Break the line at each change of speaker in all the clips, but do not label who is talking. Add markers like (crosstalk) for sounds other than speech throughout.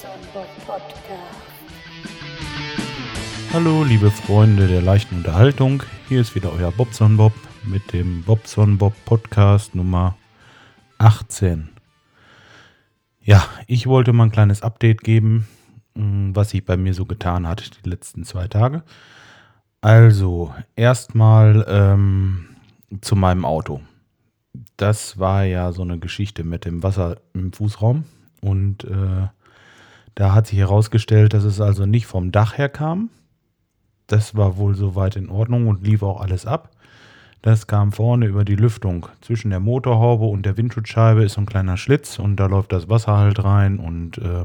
Podcast.
Hallo, liebe Freunde der leichten Unterhaltung. Hier ist wieder euer Bobson Bob mit dem Bobson Bob Podcast Nummer 18. Ja, ich wollte mal ein kleines Update geben, mh, was sich bei mir so getan hat die letzten zwei Tage. Also, erstmal ähm, zu meinem Auto. Das war ja so eine Geschichte mit dem Wasser im Fußraum. Und äh, da hat sich herausgestellt, dass es also nicht vom Dach her kam. Das war wohl soweit in Ordnung und lief auch alles ab. Das kam vorne über die Lüftung. Zwischen der Motorhaube und der Windschutzscheibe ist so ein kleiner Schlitz und da läuft das Wasser halt rein. Und äh,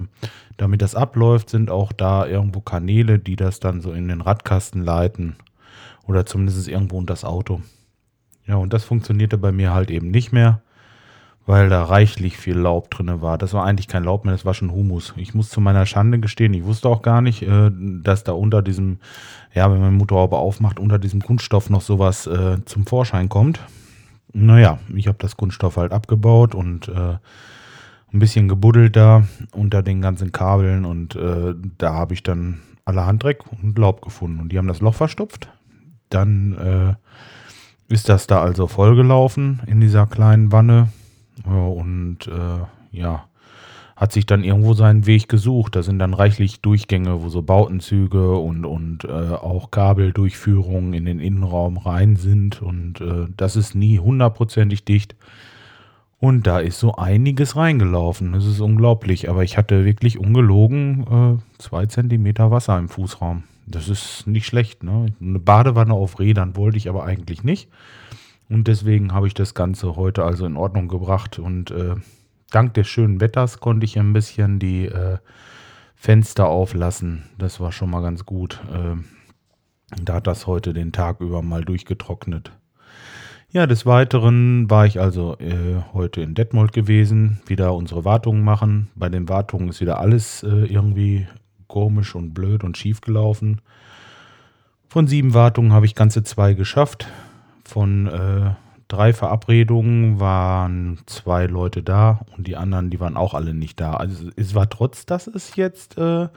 damit das abläuft, sind auch da irgendwo Kanäle, die das dann so in den Radkasten leiten. Oder zumindest irgendwo unter das Auto. Ja, und das funktionierte bei mir halt eben nicht mehr, weil da reichlich viel Laub drin war. Das war eigentlich kein Laub mehr, das war schon Humus. Ich muss zu meiner Schande gestehen, ich wusste auch gar nicht, äh, dass da unter diesem, ja, wenn man Motorhaube aufmacht, unter diesem Kunststoff noch sowas äh, zum Vorschein kommt. Naja, ich habe das Kunststoff halt abgebaut und äh, ein bisschen gebuddelt da unter den ganzen Kabeln und äh, da habe ich dann allerhand Dreck und Laub gefunden und die haben das Loch verstopft. Dann äh, ist das da also vollgelaufen in dieser kleinen Wanne und äh, ja, hat sich dann irgendwo seinen Weg gesucht. Da sind dann reichlich Durchgänge, wo so Bautenzüge und, und äh, auch Kabeldurchführungen in den Innenraum rein sind und äh, das ist nie hundertprozentig dicht. Und da ist so einiges reingelaufen. Das ist unglaublich. Aber ich hatte wirklich ungelogen äh, zwei Zentimeter Wasser im Fußraum. Das ist nicht schlecht. Ne? Eine Badewanne auf Rädern wollte ich aber eigentlich nicht. Und deswegen habe ich das Ganze heute also in Ordnung gebracht. Und äh, dank des schönen Wetters konnte ich ein bisschen die äh, Fenster auflassen. Das war schon mal ganz gut. Äh, da hat das heute den Tag über mal durchgetrocknet. Ja, des Weiteren war ich also äh, heute in Detmold gewesen, wieder unsere Wartungen machen. Bei den Wartungen ist wieder alles äh, irgendwie komisch und blöd und schief gelaufen. Von sieben Wartungen habe ich ganze zwei geschafft. Von äh, drei Verabredungen waren zwei Leute da und die anderen, die waren auch alle nicht da. Also es war trotz, dass es jetzt, äh,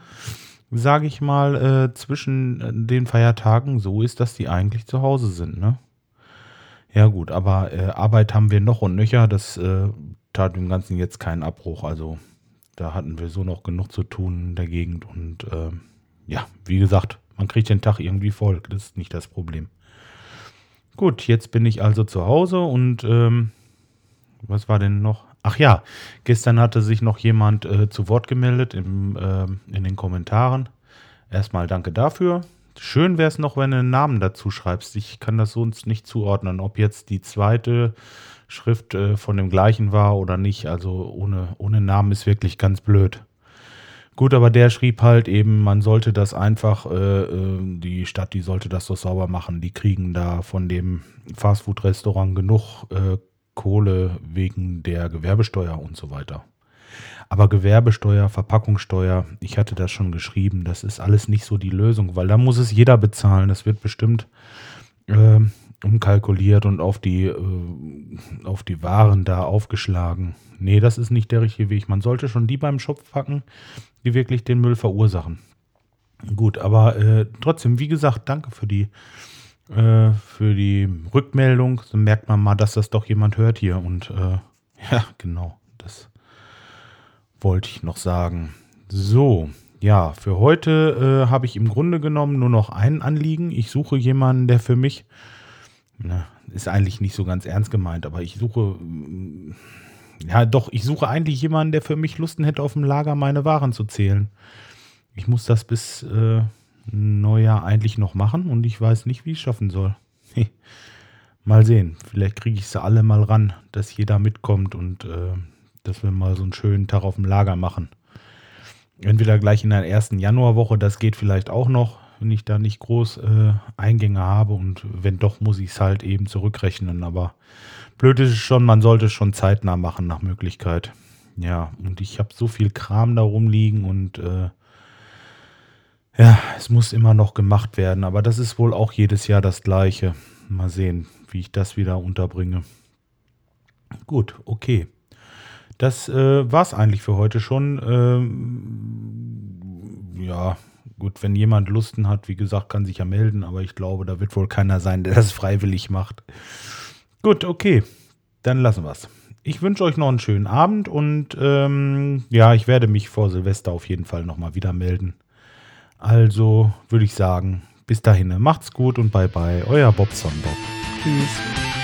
sage ich mal, äh, zwischen äh, den Feiertagen so ist, dass die eigentlich zu Hause sind. Ne? Ja gut, aber äh, Arbeit haben wir noch und nöcher. Das äh, tat dem Ganzen jetzt keinen Abbruch. Also da hatten wir so noch genug zu tun in der Gegend. Und äh, ja, wie gesagt, man kriegt den Tag irgendwie voll. Das ist nicht das Problem. Gut, jetzt bin ich also zu Hause und ähm, was war denn noch? Ach ja, gestern hatte sich noch jemand äh, zu Wort gemeldet im, äh, in den Kommentaren. Erstmal danke dafür. Schön wäre es noch, wenn du einen Namen dazu schreibst. Ich kann das sonst nicht zuordnen, ob jetzt die zweite Schrift äh, von dem gleichen war oder nicht. Also ohne, ohne Namen ist wirklich ganz blöd. Gut, aber der schrieb halt eben, man sollte das einfach, äh, äh, die Stadt, die sollte das so sauber machen. Die kriegen da von dem Fastfood-Restaurant genug äh, Kohle wegen der Gewerbesteuer und so weiter. Aber Gewerbesteuer, Verpackungssteuer, ich hatte das schon geschrieben, das ist alles nicht so die Lösung, weil da muss es jeder bezahlen. Das wird bestimmt äh, umkalkuliert und auf die, äh, auf die Waren da aufgeschlagen. Nee, das ist nicht der richtige Weg. Man sollte schon die beim Schopf packen, die wirklich den Müll verursachen. Gut, aber äh, trotzdem, wie gesagt, danke für die, äh, für die Rückmeldung. So merkt man mal, dass das doch jemand hört hier. Und äh, (laughs) ja, genau, das wollte ich noch sagen. So, ja, für heute äh, habe ich im Grunde genommen nur noch ein Anliegen. Ich suche jemanden, der für mich, na, ist eigentlich nicht so ganz ernst gemeint, aber ich suche, mm, ja doch, ich suche eigentlich jemanden, der für mich Lusten hätte, auf dem Lager meine Waren zu zählen. Ich muss das bis äh, Neujahr eigentlich noch machen und ich weiß nicht, wie ich es schaffen soll. (laughs) mal sehen, vielleicht kriege ich sie alle mal ran, dass jeder mitkommt und äh, dass wir mal so einen schönen Tag auf dem Lager machen. Entweder gleich in der ersten Januarwoche, das geht vielleicht auch noch, wenn ich da nicht groß äh, Eingänge habe und wenn doch, muss ich es halt eben zurückrechnen. Aber blöd ist es schon, man sollte es schon zeitnah machen nach Möglichkeit. Ja, und ich habe so viel Kram da rumliegen und äh, ja, es muss immer noch gemacht werden. Aber das ist wohl auch jedes Jahr das gleiche. Mal sehen, wie ich das wieder unterbringe. Gut, okay. das äh, war es eigentlich für heute schon. Ähm, ja, gut, wenn jemand Lusten hat, wie gesagt, kann sich ja melden, aber ich glaube, da wird wohl keiner sein, der das (laughs) freiwillig macht. Gut, okay, dann lassen wir es. Ich wünsche euch noch einen schönen Abend und ähm, ja, ich werde mich vor Silvester auf jeden Fall nochmal wieder melden. Also würde ich sagen, bis dahin, macht's gut und bye bye, euer Bob. Tschüss.